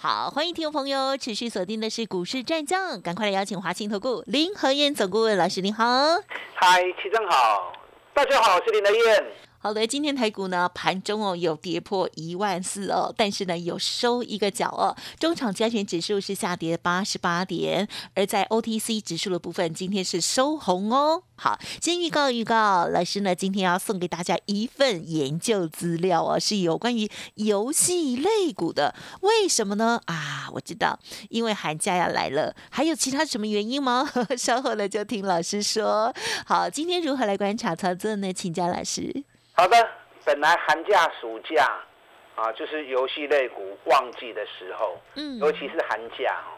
好，欢迎听众朋友持续锁定的是股市战将，赶快来邀请华信投顾林和燕总顾问老师，您好。嗨，齐正好，大家好，我是林和燕。好的，今天台股呢盘中哦有跌破一万四哦，但是呢有收一个角哦，中场加权指数是下跌八十八点，而在 OTC 指数的部分，今天是收红哦。好，先预告预告，老师呢今天要送给大家一份研究资料哦，是有关于游戏类股的，为什么呢？啊，我知道，因为寒假要来了，还有其他什么原因吗？稍后呢就听老师说。好，今天如何来观察操作呢？请教老师。好的，本来寒假、暑假啊，就是游戏类股旺季的时候，嗯，尤其是寒假哦，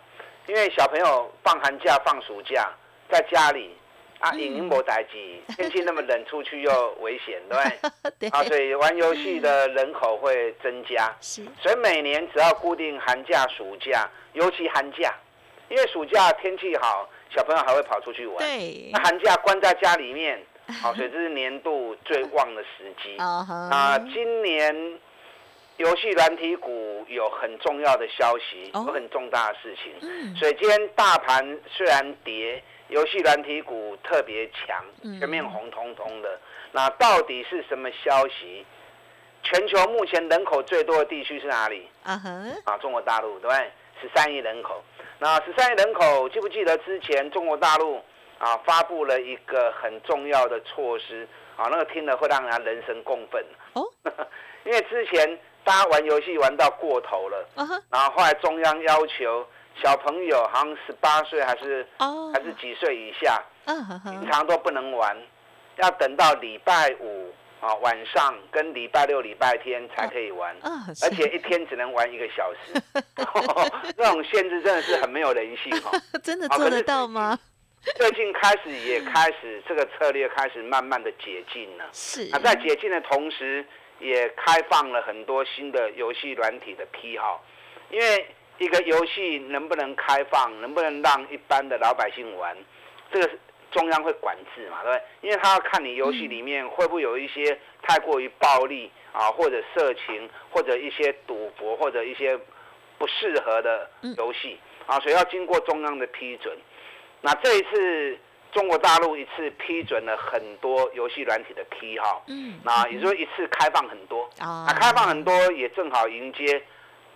因为小朋友放寒假、放暑假在家里啊，影音无代机，天气那么冷，出去又危险，对不 对？啊，所以玩游戏的人口会增加，是，所以每年只要固定寒假、暑假，尤其寒假，因为暑假天气好，小朋友还会跑出去玩，对，那寒假关在家里面。好，所以这是年度最旺的时机啊！今年游戏软体股有很重要的消息，有很重大的事情。嗯，所以今天大盘虽然跌，游戏软体股特别强，全面红彤彤的。那到底是什么消息？全球目前人口最多的地区是哪里？啊哼，啊，中国大陆对不对？十三亿人口。那十三亿人口，记不记得之前中国大陆？啊，发布了一个很重要的措施啊，那个听了会让人人神共愤哦。因为之前大家玩游戏玩到过头了，然后后来中央要求小朋友好像十八岁还是还是几岁以下，平常都不能玩，要等到礼拜五啊晚上跟礼拜六、礼拜天才可以玩，而且一天只能玩一个小时。这种限制真的是很没有人性哦。真的做得到吗？最近开始也开始这个策略开始慢慢的解禁了。是。那在解禁的同时，也开放了很多新的游戏软体的批号。因为一个游戏能不能开放，能不能让一般的老百姓玩，这个中央会管制嘛，对不对？因为他要看你游戏里面会不会有一些太过于暴力啊，或者色情，或者一些赌博，或者一些不适合的游戏啊，所以要经过中央的批准。那这一次中国大陆一次批准了很多游戏软体的批号，嗯，那也就是说一次开放很多，啊，那开放很多也正好迎接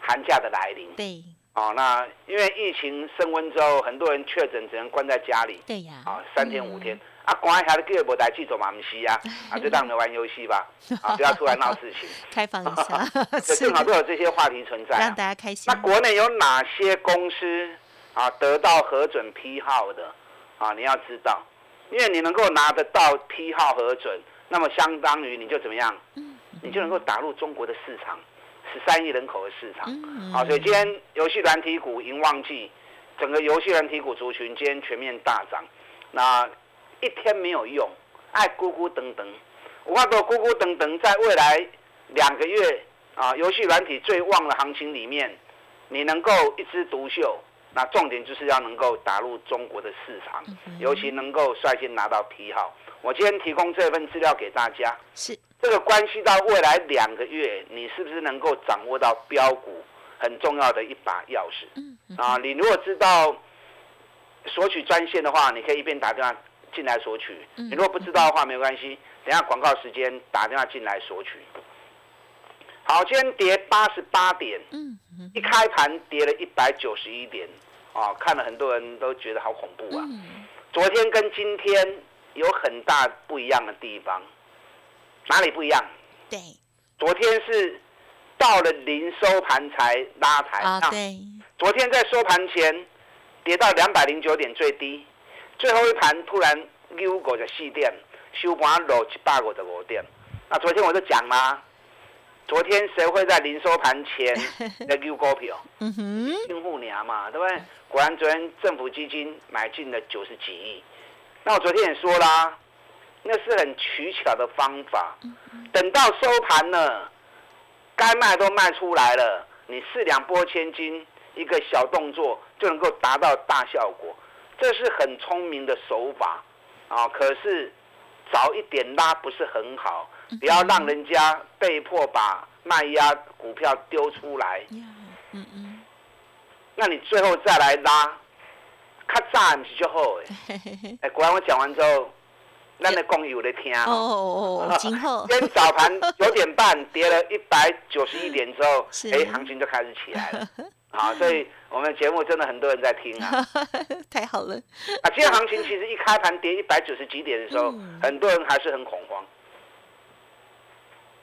寒假的来临，对，哦，那因为疫情升温之后，很多人确诊只能关在家里，对呀，啊，三天五天，啊，关一下的给不带去做嘛唔是啊，啊，就让你玩游戏吧，啊，不要出来闹事情，开放一下，正好都有这些话题存在，让大家开心。那国内有哪些公司？啊，得到核准批号的，啊，你要知道，因为你能够拿得到批号核准，那么相当于你就怎么样？你就能够打入中国的市场，十三亿人口的市场。好，所以今天游戏软体股迎旺季，整个游戏软体股族群今天全面大涨。那一天没有用，爱咕咕等等，我看到咕咕等等，在未来两个月啊，游戏软体最旺的行情里面，你能够一枝独秀。那重点就是要能够打入中国的市场，尤其能够率先拿到批号。我今天提供这份资料给大家，是这个关系到未来两个月你是不是能够掌握到标股很重要的一把钥匙。啊，你如果知道索取专线的话，你可以一边打电话进来索取；你如果不知道的话，没关系，等下广告时间打电话进来索取。好，今天跌八十八点，嗯，一开盘跌了一百九十一点，啊，看了很多人都觉得好恐怖啊。昨天跟今天有很大不一样的地方，哪里不一样？对，昨天是到了零收盘才拉抬啊，对，昨天在收盘前跌到两百零九点最低，最后一盘突然溜过就四点，收盘落一百五十五点。那昨天我就讲啦。昨天谁会在临收盘前 来丢股票？嗯哼，新户娘嘛，对不对？果然昨天政府基金买进了九十几亿。那我昨天也说啦，那是很取巧的方法。等到收盘了，该卖都卖出来了，你四两拨千斤，一个小动作就能够达到大效果，这是很聪明的手法啊。可是早一点拉不是很好，不要让人家被迫把卖压股票丢出来。嗯嗯，那你最后再来拉，卡早不是就好 哎。哎，果然我讲完之后。咱的工友在听哦哦哦，今后今天早盘九点半跌了一百九十一点之后，哎，行情就开始起来了。好，所以我们节目真的很多人在听啊，太好了。啊，今天行情其实一开盘跌一百九十几点的时候，很多人还是很恐慌。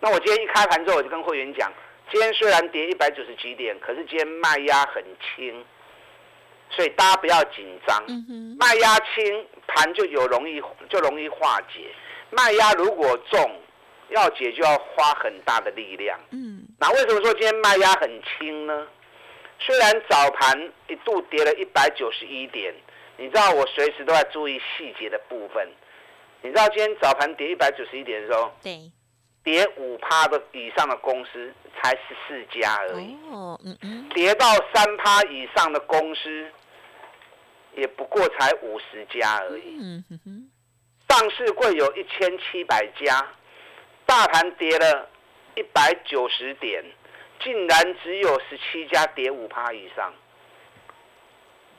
那我今天一开盘之后，我就跟会员讲，今天虽然跌一百九十几点，可是今天卖压很轻。所以大家不要紧张，卖压轻盘就有容易就容易化解，卖压如果重，要解就要花很大的力量。嗯，那为什么说今天卖压很轻呢？虽然早盘一度跌了一百九十一点，你知道我随时都在注意细节的部分。你知道今天早盘跌一百九十一点的时候，对，跌五趴的以上的公司才十四家而已。哦，嗯嗯，跌到三趴以上的公司。也不过才五十家而已，上市柜有一千七百家，大盘跌了一百九十点，竟然只有十七家跌五趴以上，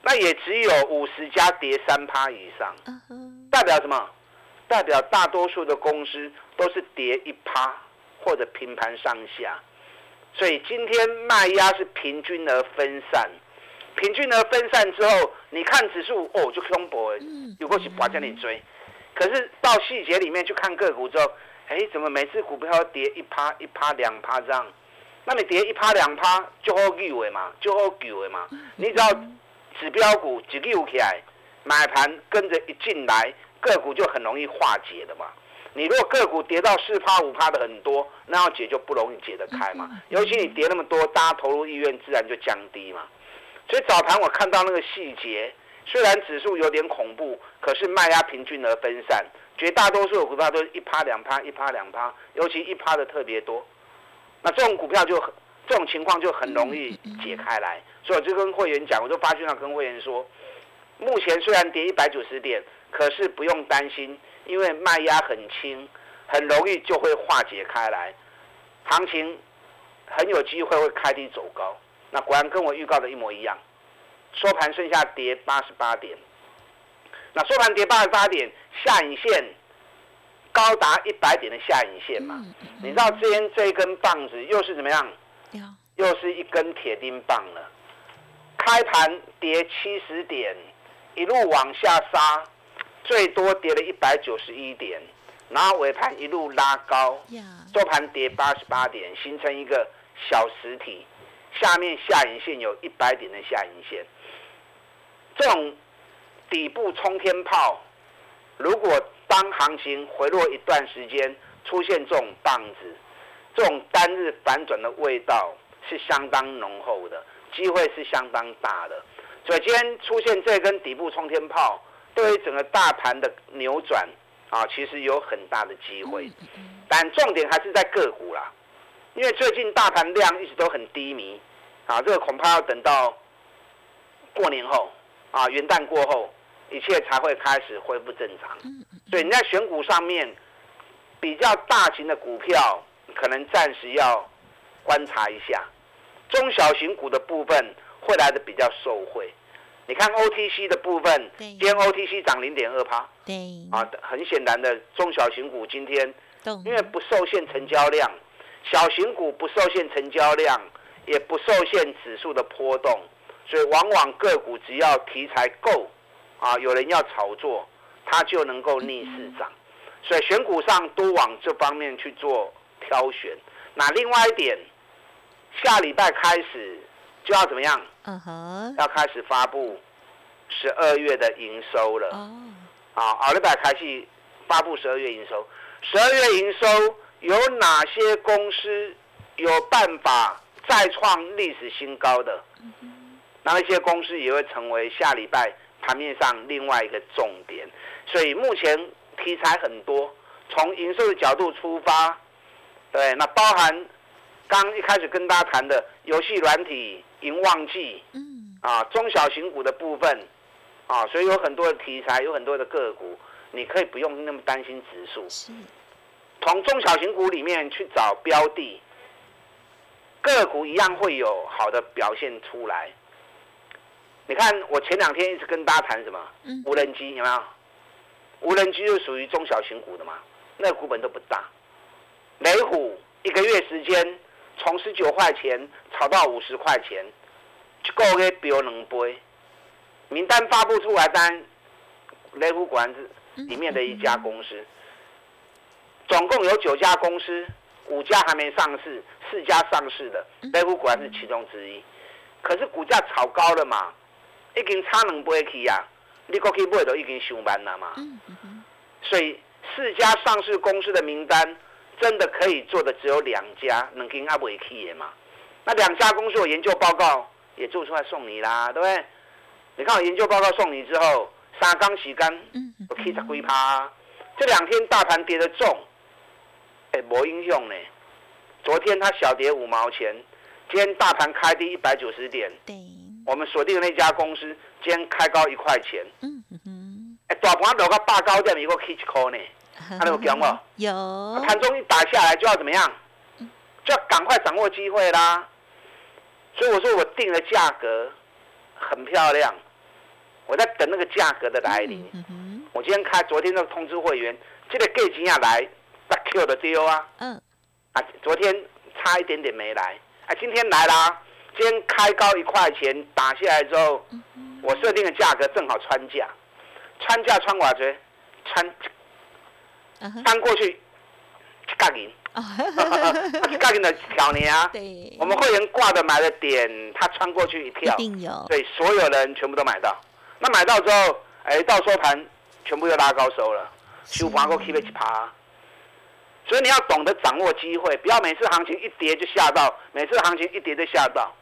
那也只有五十家跌三趴以上，代表什么？代表大多数的公司都是跌一趴或者平盘上下，所以今天卖压是平均而分散。平均而分散之后，你看指数哦就空博，有过去把这里追，可是到细节里面去看个股之后，哎，怎么每次股票跌一趴一趴两趴这样？那你跌一趴两趴就好救的嘛，就好救的嘛。你只要指标股一救起来，买盘跟着一进来，个股就很容易化解的嘛。你如果个股跌到四趴五趴的很多，那要解就不容易解得开嘛。尤其你跌那么多，大家投入意愿自然就降低嘛。所以早盘我看到那个细节，虽然指数有点恐怖，可是卖压平均而分散，绝大多数的股票都是一趴两趴，一趴两趴，尤其一趴的特别多。那这种股票就很，这种情况就很容易解开来。所以我就跟会员讲，我就发讯号跟会员说，目前虽然跌一百九十点，可是不用担心，因为卖压很轻，很容易就会化解开来，行情很有机会会开低走高。那果然跟我预告的一模一样，收盘剩下跌八十八点。那收盘跌八十八点，下影线高达一百点的下影线嘛？你知道这边这一根棒子又是怎么样？又是一根铁钉棒了。开盘跌七十点，一路往下杀，最多跌了一百九十一点，然后尾盘一路拉高，收盘跌八十八点，形成一个小实体。下面下影线有一百点的下影线，这种底部冲天炮，如果当行情回落一段时间，出现这种棒子，这种单日反转的味道是相当浓厚的，机会是相当大的。所以今天出现这根底部冲天炮，对于整个大盘的扭转啊，其实有很大的机会。但重点还是在个股啦。因为最近大盘量一直都很低迷，啊，这个恐怕要等到过年后，啊，元旦过后，一切才会开始恢复正常。所以你在选股上面，比较大型的股票，可能暂时要观察一下。中小型股的部分会来的比较受惠。你看 OTC 的部分，今天 OTC 涨零点二趴，对，啊，很显然的中小型股今天因为不受限成交量。小型股不受限成交量，也不受限指数的波动，所以往往个股只要题材够，啊，有人要炒作，它就能够逆势涨。所以选股上都往这方面去做挑选。那另外一点，下礼拜开始就要怎么样？嗯哼，要开始发布十二月的营收了。哦，啊，下礼拜开始发布十二月营收，十二月营收。有哪些公司有办法再创历史新高？的，那一些公司也会成为下礼拜盘面上另外一个重点。所以目前题材很多，从营收的角度出发，对，那包含刚一开始跟大家谈的游戏软体、银旺季，嗯，啊，中小型股的部分，啊，所以有很多的题材，有很多的个股，你可以不用那么担心指数，从中小型股里面去找标的，个股一样会有好的表现出来。你看，我前两天一直跟大家谈什么？无人机有没有？无人机就属于中小型股的嘛，那个股本都不大。雷虎一个月时间从十九块钱炒到五十块钱，就够给标两杯。名单发布出来，单雷虎果然是里面的一家公司。总共有九家公司，五家还没上市，四家上市的，雷虎果然是其中之一。可是股价炒高了嘛，已经差两倍去呀！你过去买都已经上班了嘛。所以四家上市公司的名单，真的可以做的只有两家，能跟阿伟去的嘛？那两家公司我研究报告也做出来送你啦，对不对？你看我研究报告送你之后，三缸洗干，我起十几趴。这两天大盘跌得重。哎，没影响呢。昨天它小跌五毛钱，今天大盘开低一百九十点。对。我们锁定的那家公司，今天开高一块钱。嗯哼。哎，大盘落个八高点，一个 K 一块呢。他有讲不？有。盘中一打下来就要怎么样？就要赶快掌握机会啦。所以我说我定的价格很漂亮，我在等那个价格的来临。嗯我今天开，昨天那个通知会员，这个价钱要来。Q 的丢啊，嗯，啊，昨天差一点点没来，啊，今天来啦，今天开高一块钱打下来之后，我设定的价格正好穿价，穿价穿寡子，穿，翻过去，嘎银，嘎银的挑你啊，对，我们会员挂的买的点，他穿过去一跳，一定有，对，所有人全部都买到，那买到之后，哎，到收盘全部又拉高收了，收盘个 K 被一趴。所以你要懂得掌握机会，不要每次行情一跌就吓到，每次行情一跌就吓到。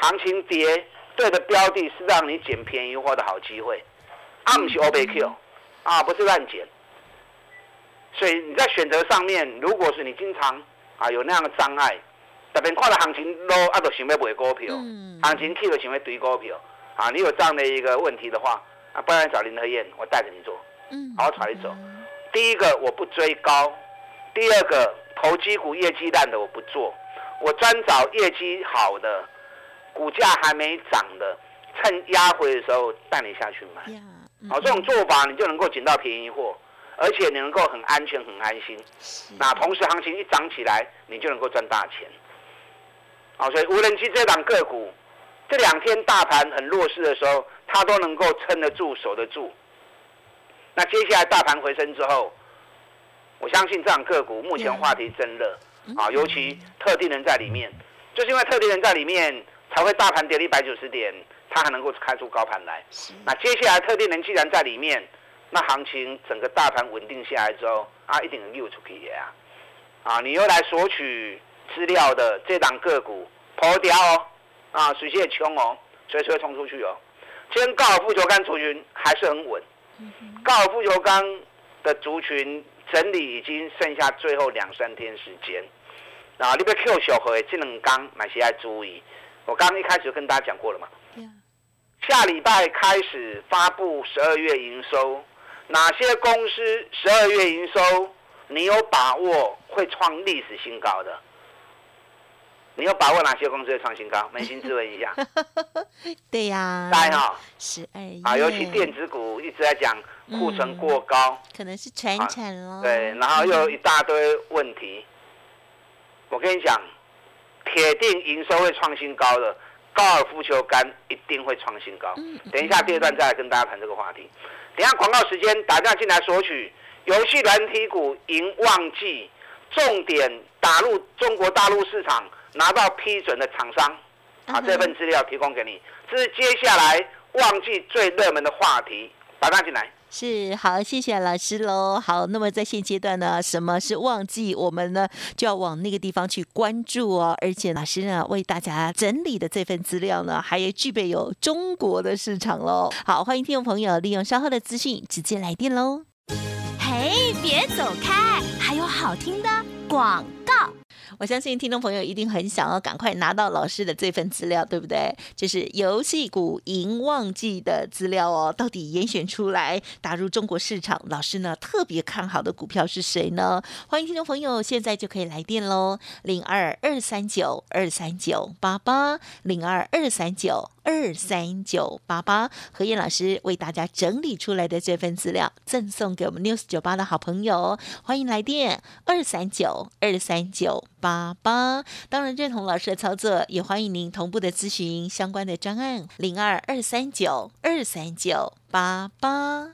行情跌对的标的是让你捡便宜货的好机会，啊不是 O B Q，啊不是乱捡。所以你在选择上面，如果是你经常啊有那样的障碍，特别看到行情 low 啊都想要买股票，行情 K 就想要堆股票，啊你有这样的一个问题的话，啊不然找林德燕，我带着你做，嗯好好一走。第一个我不追高。第二个投机股业绩烂的我不做，我专找业绩好的，股价还没涨的，趁压回的时候带你下去买。好，这种做法你就能够捡到便宜货，而且你能够很安全很安心。那同时行情一涨起来，你就能够赚大钱。好，所以无人机这档个股，这两天大盘很弱势的时候，它都能够撑得住、守得住。那接下来大盘回升之后，我相信这档个股目前话题真热啊，尤其特定人在里面，就是因为特定人在里面，才会大盘跌了一百九十点，它还能够开出高盘来。那接下来特定人既然在里面，那行情整个大盘稳定下来之后，啊，一定能溜出去的啊！啊，你又来索取资料的这档个股破掉哦，啊，水线冲哦，随时会冲出去哦。今天高尔夫球杆族群还是很稳，高尔夫球杆的族群。整理已经剩下最后两三天时间，啊，你被 Q 小回这两缸买些要注意。我刚刚一开始就跟大家讲过了嘛。下礼拜开始发布十二月营收，哪些公司十二月营收你有把握会创历史新高？的，你有把握哪些公司会创新高？扪心自问一下。对呀。来哈。十二月。啊，尤其电子股一直在讲。库存过高，可能是传产了。对，然后又有一大堆问题。我跟你讲，铁定营收会创新高的，高尔夫球杆一定会创新高。等一下第二段再来跟大家谈这个话题。等下广告时间，打电话进来索取游戏软体股赢旺季，重点打入中国大陆市场拿到批准的厂商，啊，这份资料提供给你。这是接下来旺季最热门的话题，打电话进来。是好，谢谢老师喽。好，那么在现阶段呢，什么是旺季？我们呢就要往那个地方去关注哦。而且老师呢为大家整理的这份资料呢，还具备有中国的市场喽。好，欢迎听众朋友利用稍后的资讯直接来电喽。嘿。别走开，还有好听的广告。我相信听众朋友一定很想要赶快拿到老师的这份资料，对不对？就是游戏股银旺季的资料哦。到底严选出来打入中国市场，老师呢特别看好的股票是谁呢？欢迎听众朋友现在就可以来电喽，零二二三九二三九八八零二二三九二三九八八。何燕老师为大家整理出来的这份资料，赠送给我们 news 九八的好朋友，欢迎来电二三九二三九。八八，当然认同老师的操作，也欢迎您同步的咨询相关的专案零二二三九二三九八八。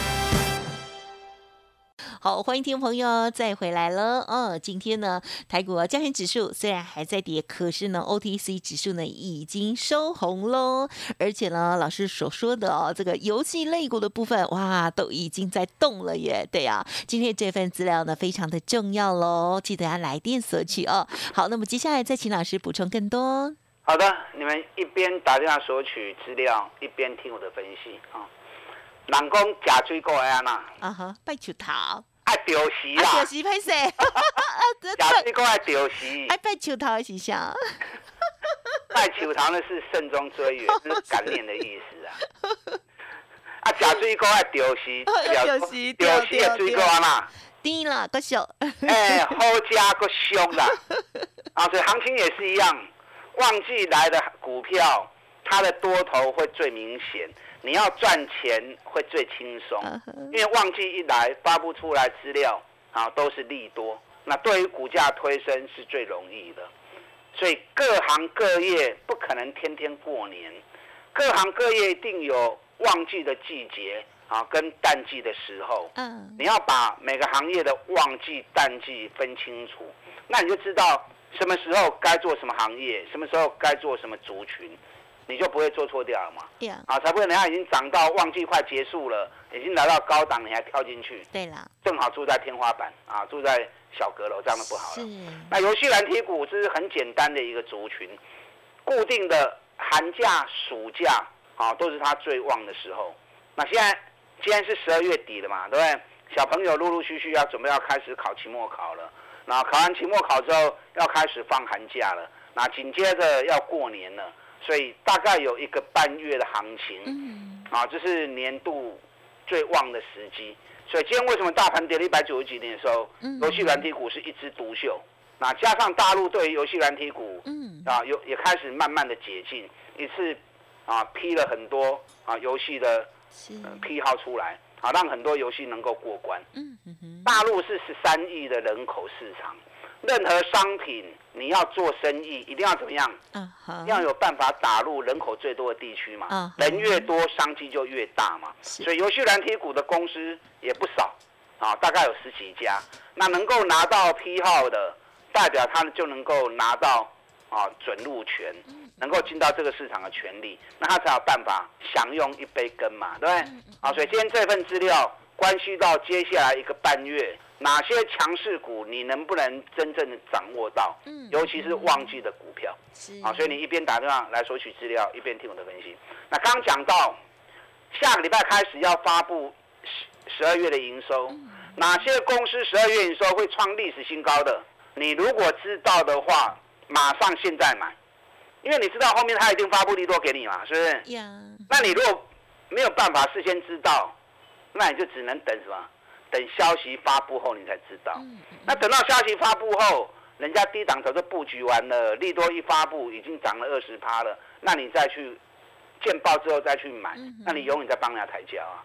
好，欢迎听众朋友再回来了。哦，今天呢，台股加权指数虽然还在跌，可是呢，OTC 指数呢已经收红喽。而且呢，老师所说的哦，这个游戏类股的部分，哇，都已经在动了耶。对呀，今天这份资料呢非常的重要喽，记得要来电索取哦。好，那么接下来再请老师补充更多。好的，你们一边打电话索取资料，一边听我的分析啊。人讲假追过安呐，啊哈，拜球头。爱丢席啦！丢席拍摄，假期过爱丢席。爱拜球桃是啥？拜球头呢是慎终追远，是感念的意思啊。啊，假水果爱丢席，丢席丢席的水果嘛，甜啦个小。哎，好加个凶啦！啊，所以行情也是一样，旺季来的股票，它的多头会最明显。你要赚钱会最轻松，因为旺季一来发布出来资料啊都是利多，那对于股价推升是最容易的。所以各行各业不可能天天过年，各行各业一定有旺季的季节啊跟淡季的时候。嗯，你要把每个行业的旺季淡季分清楚，那你就知道什么时候该做什么行业，什么时候该做什么族群。你就不会做错掉了嘛？对啊，才不会人家已经涨到旺季快结束了，已经来到高档，你还跳进去？对了，正好住在天花板啊，住在小阁楼，这样的不好了。那游戏蓝体股这是很简单的一个族群，固定的寒假、暑假啊，都是它最旺的时候。那现在今天是十二月底了嘛，对不对？小朋友陆陆续续要准备要开始考期末考了，那考完期末考之后要开始放寒假了，那紧接着要过年了。所以大概有一个半月的行情，啊，这是年度最旺的时机。所以今天为什么大盘跌了一百九十几点的时候，游戏软体股是一枝独秀？那加上大陆对于游戏软体股，啊，有也开始慢慢的解禁，一次啊批了很多啊游戏的批号出来，啊，让很多游戏能够过关。大陆是十三亿的人口市场。任何商品你要做生意，一定要怎么样？嗯，要有办法打入人口最多的地区嘛。嗯，人越多，商机就越大嘛。所以游戏蓝体股的公司也不少，啊，大概有十几家。那能够拿到批号的，代表他们就能够拿到啊准入权，能够进到这个市场的权利，那他才有办法享用一杯羹嘛，对不对？啊，所以今天这份资料关系到接下来一个半月。哪些强势股你能不能真正的掌握到？嗯，尤其是旺季的股票，是啊，所以你一边打电话来索取资料，一边听我的分析。那刚讲到下个礼拜开始要发布十十二月的营收，哪些公司十二月营收会创历史新高？的你如果知道的话，马上现在买，因为你知道后面他一定发布利多给你嘛，是不是？那你如果没有办法事先知道，那你就只能等什么？等消息发布后，你才知道。那等到消息发布后，人家低档早就布局完了，利多一发布已经涨了二十趴了，那你再去见报之后再去买，那你永远在帮人家抬轿啊。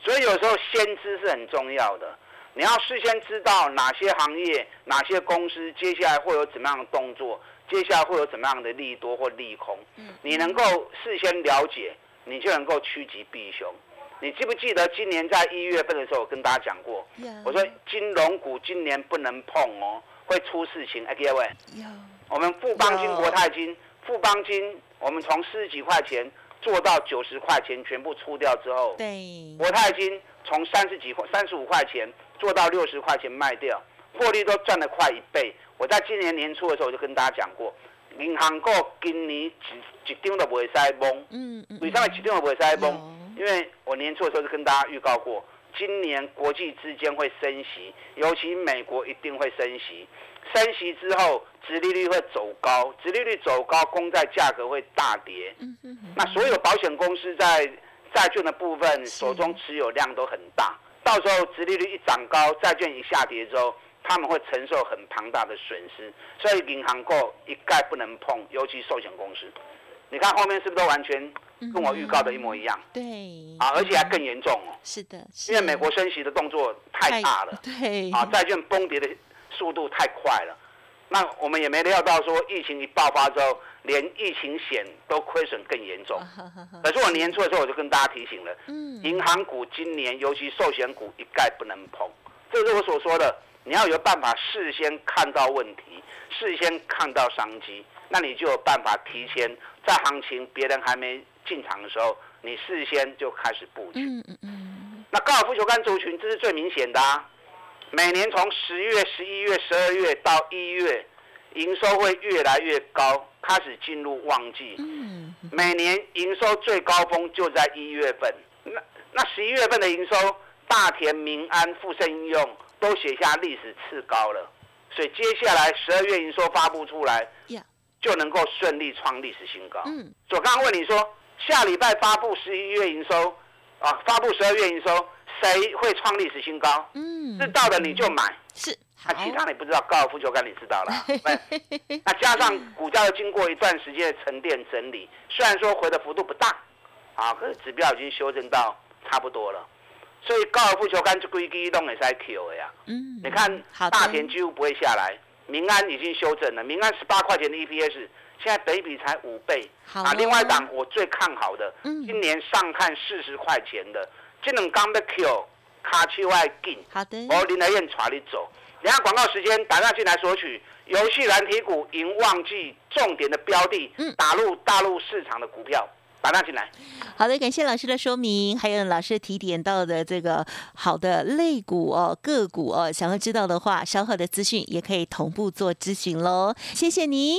所以有时候先知是很重要的，你要事先知道哪些行业、哪些公司接下来会有怎么样的动作，接下来会有怎么样的利多或利空，你能够事先了解，你就能够趋吉避凶。你记不记得今年在一月份的时候，我跟大家讲过，我说金融股今年不能碰哦，会出事情。哎，各位，我们富邦金、国泰金、富邦金，我们从四十几块钱做到九十块钱，全部出掉之后，对，国泰金从三十几块、三十五块钱做到六十块钱卖掉，获利都赚了快一倍。我在今年年初的时候我就跟大家讲过，银行股今年一一张都不会塞崩，嗯嗯，为什么一张都不会塞崩？因为我年初的时候就跟大家预告过，今年国际之间会升息，尤其美国一定会升息。升息之后，殖利率会走高，殖利率走高，公债价格会大跌。那所有保险公司在债券的部分手中持有量都很大，到时候殖利率一涨高，债券一下跌之后，他们会承受很庞大的损失。所以银行股一概不能碰，尤其寿险公司。你看后面是不是都完全？跟我预告的一模一样，对，啊，而且还更严重哦。是的，因为美国升息的动作太大了，对，啊，债券崩跌的速度太快了。那我们也没料到说疫情一爆发之后，连疫情险都亏损更严重。可是我年初的时候我就跟大家提醒了，嗯，银行股今年尤其寿险股一概不能碰。这是我所说的，你要有办法事先看到问题，事先看到商机，那你就有办法提前在行情别人还没。进场的时候，你事先就开始布局。嗯嗯嗯。那高尔夫球杆族群，这是最明显的啊。每年从十月、十一月、十二月到一月，营收会越来越高，开始进入旺季。嗯。每年营收最高峰就在一月份。那那十一月份的营收，大田、民安、富盛应用都写下历史次高了。所以接下来十二月营收发布出来，就能够顺利创历史新高。嗯。所以刚刚问你说。下礼拜发布十一月营收，啊，发布十二月营收，谁会创历史新高？嗯，知道的你就买。是，那其他你不知道，高尔夫球杆你知道了。那加上股价又经过一段时间的沉淀整理，虽然说回的幅度不大，啊，可是指标已经修正到差不多了。所以高尔夫球杆就规矩动也是 Q 的呀。嗯，你看大田几乎不会下来，民安已经修正了，民安十八块钱的 EPS。现在北比才五倍，啊！另外一档我最看好的，嗯今年上看四十块钱的，这能刚的 Q 卡丘外进，好的，我林德燕查你走。等下广告时间，打上进来索取游戏蓝体股迎旺季重点的标的，打入大陆市场的股票。打上进来，好的，感谢老师的说明，还有老师提点到的这个好的类股哦，个股哦，想要知道的话，稍后的资讯也可以同步做咨询喽。谢谢你，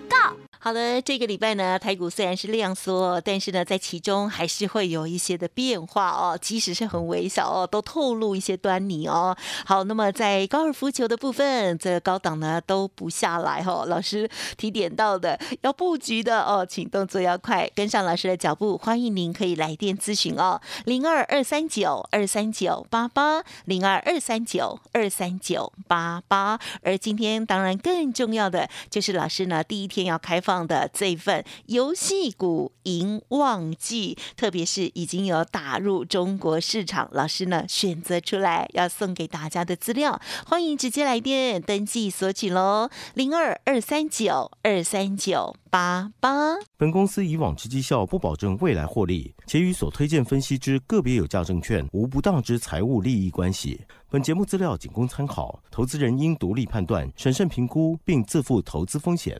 好的，这个礼拜呢，台股虽然是量缩，但是呢，在其中还是会有一些的变化哦，即使是很微小哦，都透露一些端倪哦。好，那么在高尔夫球的部分，这高档呢都不下来哈。老师提点到的要布局的哦，请动作要快，跟上老师的脚步。欢迎您可以来电咨询哦，零二二三九二三九八八零二二三九二三九八八。而今天当然更重要的就是老师呢，第一天要开放。放的这份游戏股赢旺季，特别是已经有打入中国市场，老师呢选择出来要送给大家的资料，欢迎直接来电登记索取喽，零二二三九二三九八八。本公司以往之绩效不保证未来获利，且与所推荐分析之个别有价证券无不当之财务利益关系。本节目资料仅供参考，投资人应独立判断、审慎评估，并自负投资风险。